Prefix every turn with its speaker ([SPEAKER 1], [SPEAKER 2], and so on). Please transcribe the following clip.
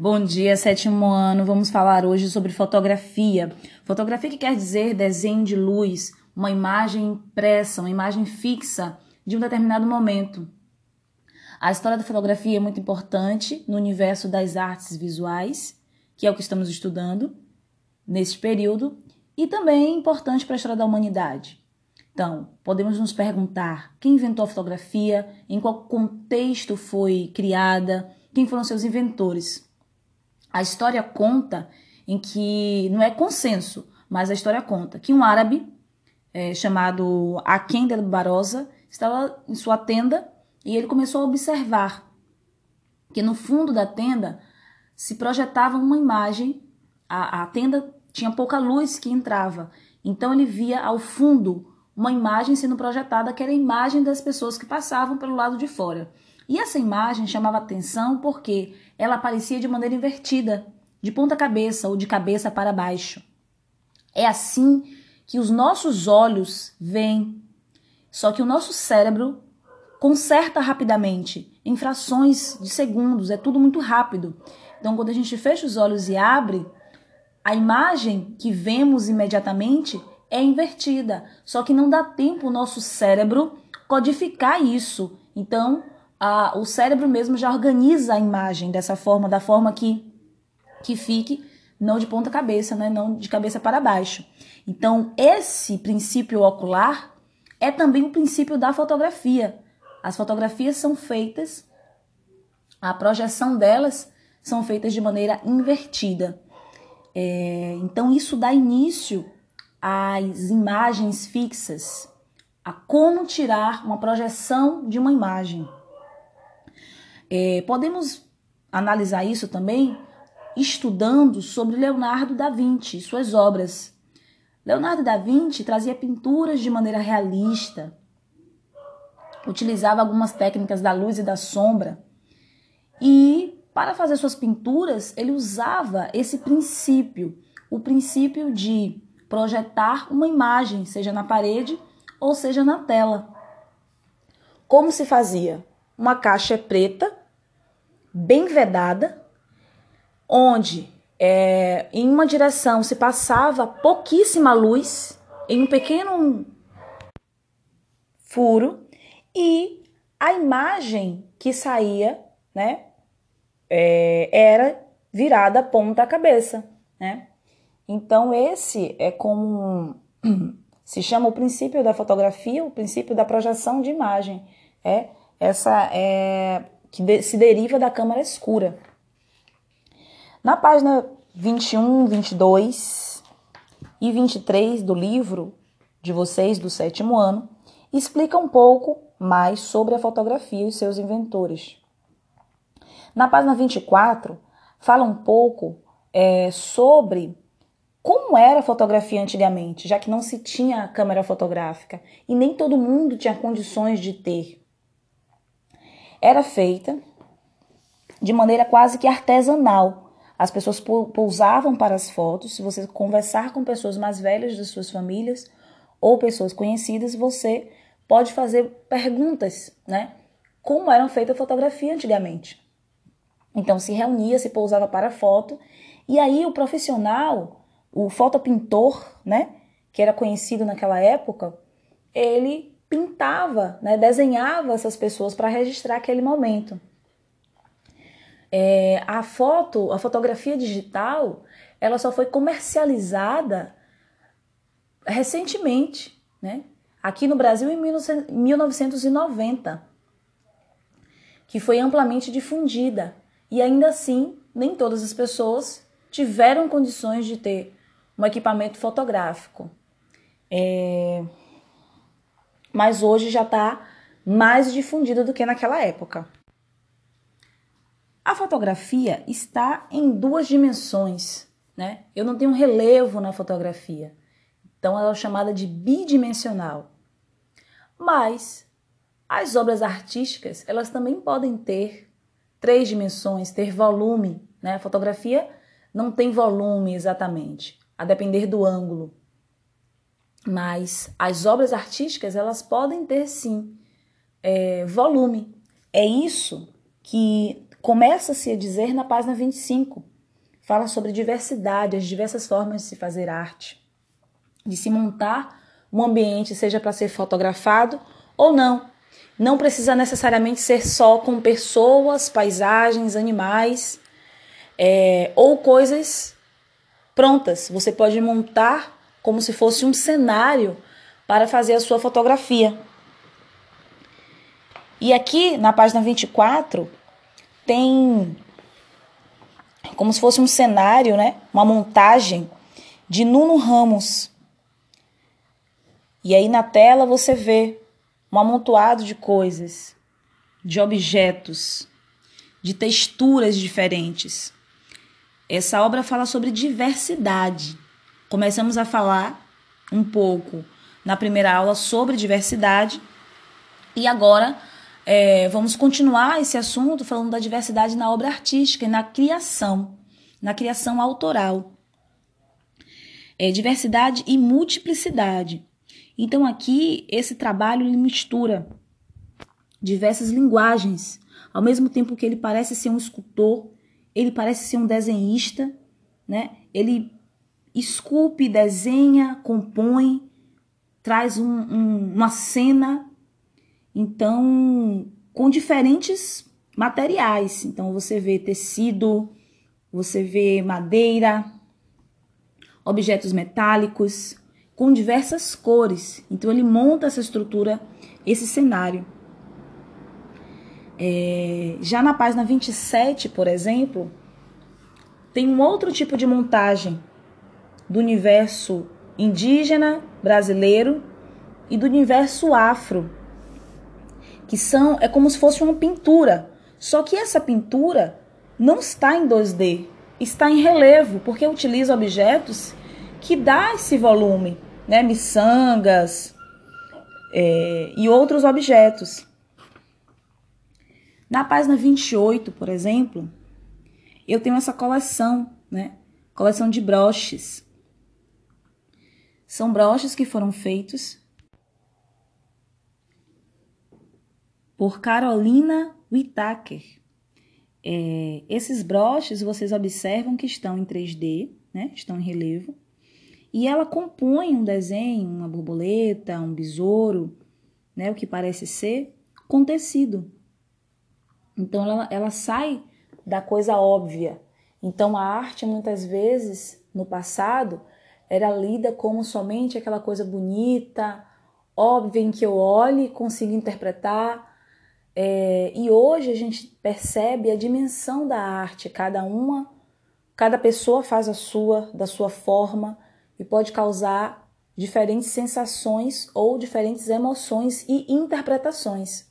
[SPEAKER 1] Bom dia, sétimo ano. Vamos falar hoje sobre fotografia. Fotografia que quer dizer desenho de luz, uma imagem impressa, uma imagem fixa de um determinado momento. A história da fotografia é muito importante no universo das artes visuais, que é o que estamos estudando neste período, e também é importante para a história da humanidade. Então, podemos nos perguntar quem inventou a fotografia, em qual contexto foi criada, quem foram seus inventores. A história conta em que não é consenso, mas a história conta que um árabe é, chamado Aken del Barosa estava em sua tenda e ele começou a observar que no fundo da tenda se projetava uma imagem. A, a tenda tinha pouca luz que entrava, então ele via ao fundo uma imagem sendo projetada que era a imagem das pessoas que passavam pelo lado de fora. E essa imagem chamava atenção porque ela aparecia de maneira invertida, de ponta cabeça ou de cabeça para baixo. É assim que os nossos olhos veem, só que o nosso cérebro conserta rapidamente, em frações de segundos, é tudo muito rápido. Então, quando a gente fecha os olhos e abre, a imagem que vemos imediatamente é invertida, só que não dá tempo o nosso cérebro codificar isso. Então, a, o cérebro mesmo já organiza a imagem dessa forma, da forma que, que fique não de ponta cabeça, né? não de cabeça para baixo. Então, esse princípio ocular é também o princípio da fotografia. As fotografias são feitas, a projeção delas são feitas de maneira invertida. É, então, isso dá início às imagens fixas, a como tirar uma projeção de uma imagem. É, podemos analisar isso também estudando sobre Leonardo da Vinci e suas obras. Leonardo da Vinci trazia pinturas de maneira realista, utilizava algumas técnicas da luz e da sombra, e para fazer suas pinturas ele usava esse princípio, o princípio de projetar uma imagem, seja na parede ou seja na tela. Como se fazia? Uma caixa preta bem vedada, onde é, em uma direção se passava pouquíssima luz, em um pequeno furo, e a imagem que saía, né, é, era virada ponta cabeça, né? Então esse é como se chama o princípio da fotografia, o princípio da projeção de imagem. É essa é que de, se deriva da câmara escura. Na página 21, 22 e 23 do livro de vocês do sétimo ano, explica um pouco mais sobre a fotografia e seus inventores. Na página 24, fala um pouco é, sobre como era a fotografia antigamente, já que não se tinha câmera fotográfica e nem todo mundo tinha condições de ter era feita de maneira quase que artesanal. As pessoas pousavam para as fotos. Se você conversar com pessoas mais velhas de suas famílias ou pessoas conhecidas, você pode fazer perguntas, né? Como eram feitas a fotografia antigamente. Então se reunia, se pousava para a foto, e aí o profissional, o fotopintor, né, que era conhecido naquela época, ele pintava, né, desenhava essas pessoas para registrar aquele momento. É, a foto, a fotografia digital, ela só foi comercializada recentemente, né? Aqui no Brasil em 1990, que foi amplamente difundida. E ainda assim, nem todas as pessoas tiveram condições de ter um equipamento fotográfico. É, mas hoje já está mais difundida do que naquela época. A fotografia está em duas dimensões, né? Eu não tenho relevo na fotografia, então ela é chamada de bidimensional. Mas as obras artísticas, elas também podem ter três dimensões, ter volume, né? A fotografia não tem volume exatamente, a depender do ângulo. Mas as obras artísticas, elas podem ter sim é, volume. É isso que começa-se a dizer na página 25. Fala sobre diversidade, as diversas formas de se fazer arte, de se montar um ambiente, seja para ser fotografado ou não. Não precisa necessariamente ser só com pessoas, paisagens, animais é, ou coisas prontas. Você pode montar como se fosse um cenário para fazer a sua fotografia. E aqui na página 24 tem como se fosse um cenário, né? Uma montagem de Nuno Ramos. E aí na tela você vê um amontoado de coisas, de objetos, de texturas diferentes. Essa obra fala sobre diversidade. Começamos a falar um pouco na primeira aula sobre diversidade e agora é, vamos continuar esse assunto falando da diversidade na obra artística e na criação, na criação autoral. É, diversidade e multiplicidade. Então aqui esse trabalho ele mistura diversas linguagens, ao mesmo tempo que ele parece ser um escultor, ele parece ser um desenhista, né? Ele esculpe, desenha, compõe, traz um, um, uma cena, então com diferentes materiais. Então você vê tecido, você vê madeira, objetos metálicos, com diversas cores. Então ele monta essa estrutura, esse cenário. É, já na página 27, por exemplo, tem um outro tipo de montagem do universo indígena brasileiro e do universo afro, que são é como se fosse uma pintura. Só que essa pintura não está em 2D, está em relevo, porque utiliza objetos que dá esse volume né, miçangas é, e outros objetos. Na página 28, por exemplo, eu tenho essa coleção, né? Coleção de broches. São broches que foram feitos por Carolina Whittaker. É, esses broches vocês observam que estão em 3D, né? Estão em relevo e ela compõe um desenho, uma borboleta, um besouro, né, o que parece ser, com tecido. Então ela, ela sai da coisa óbvia. Então a arte muitas vezes no passado era lida como somente aquela coisa bonita, óbvia em que eu olhe e consiga interpretar. É, e hoje a gente percebe a dimensão da arte, cada uma, cada pessoa faz a sua, da sua forma e pode causar diferentes sensações ou diferentes emoções e interpretações.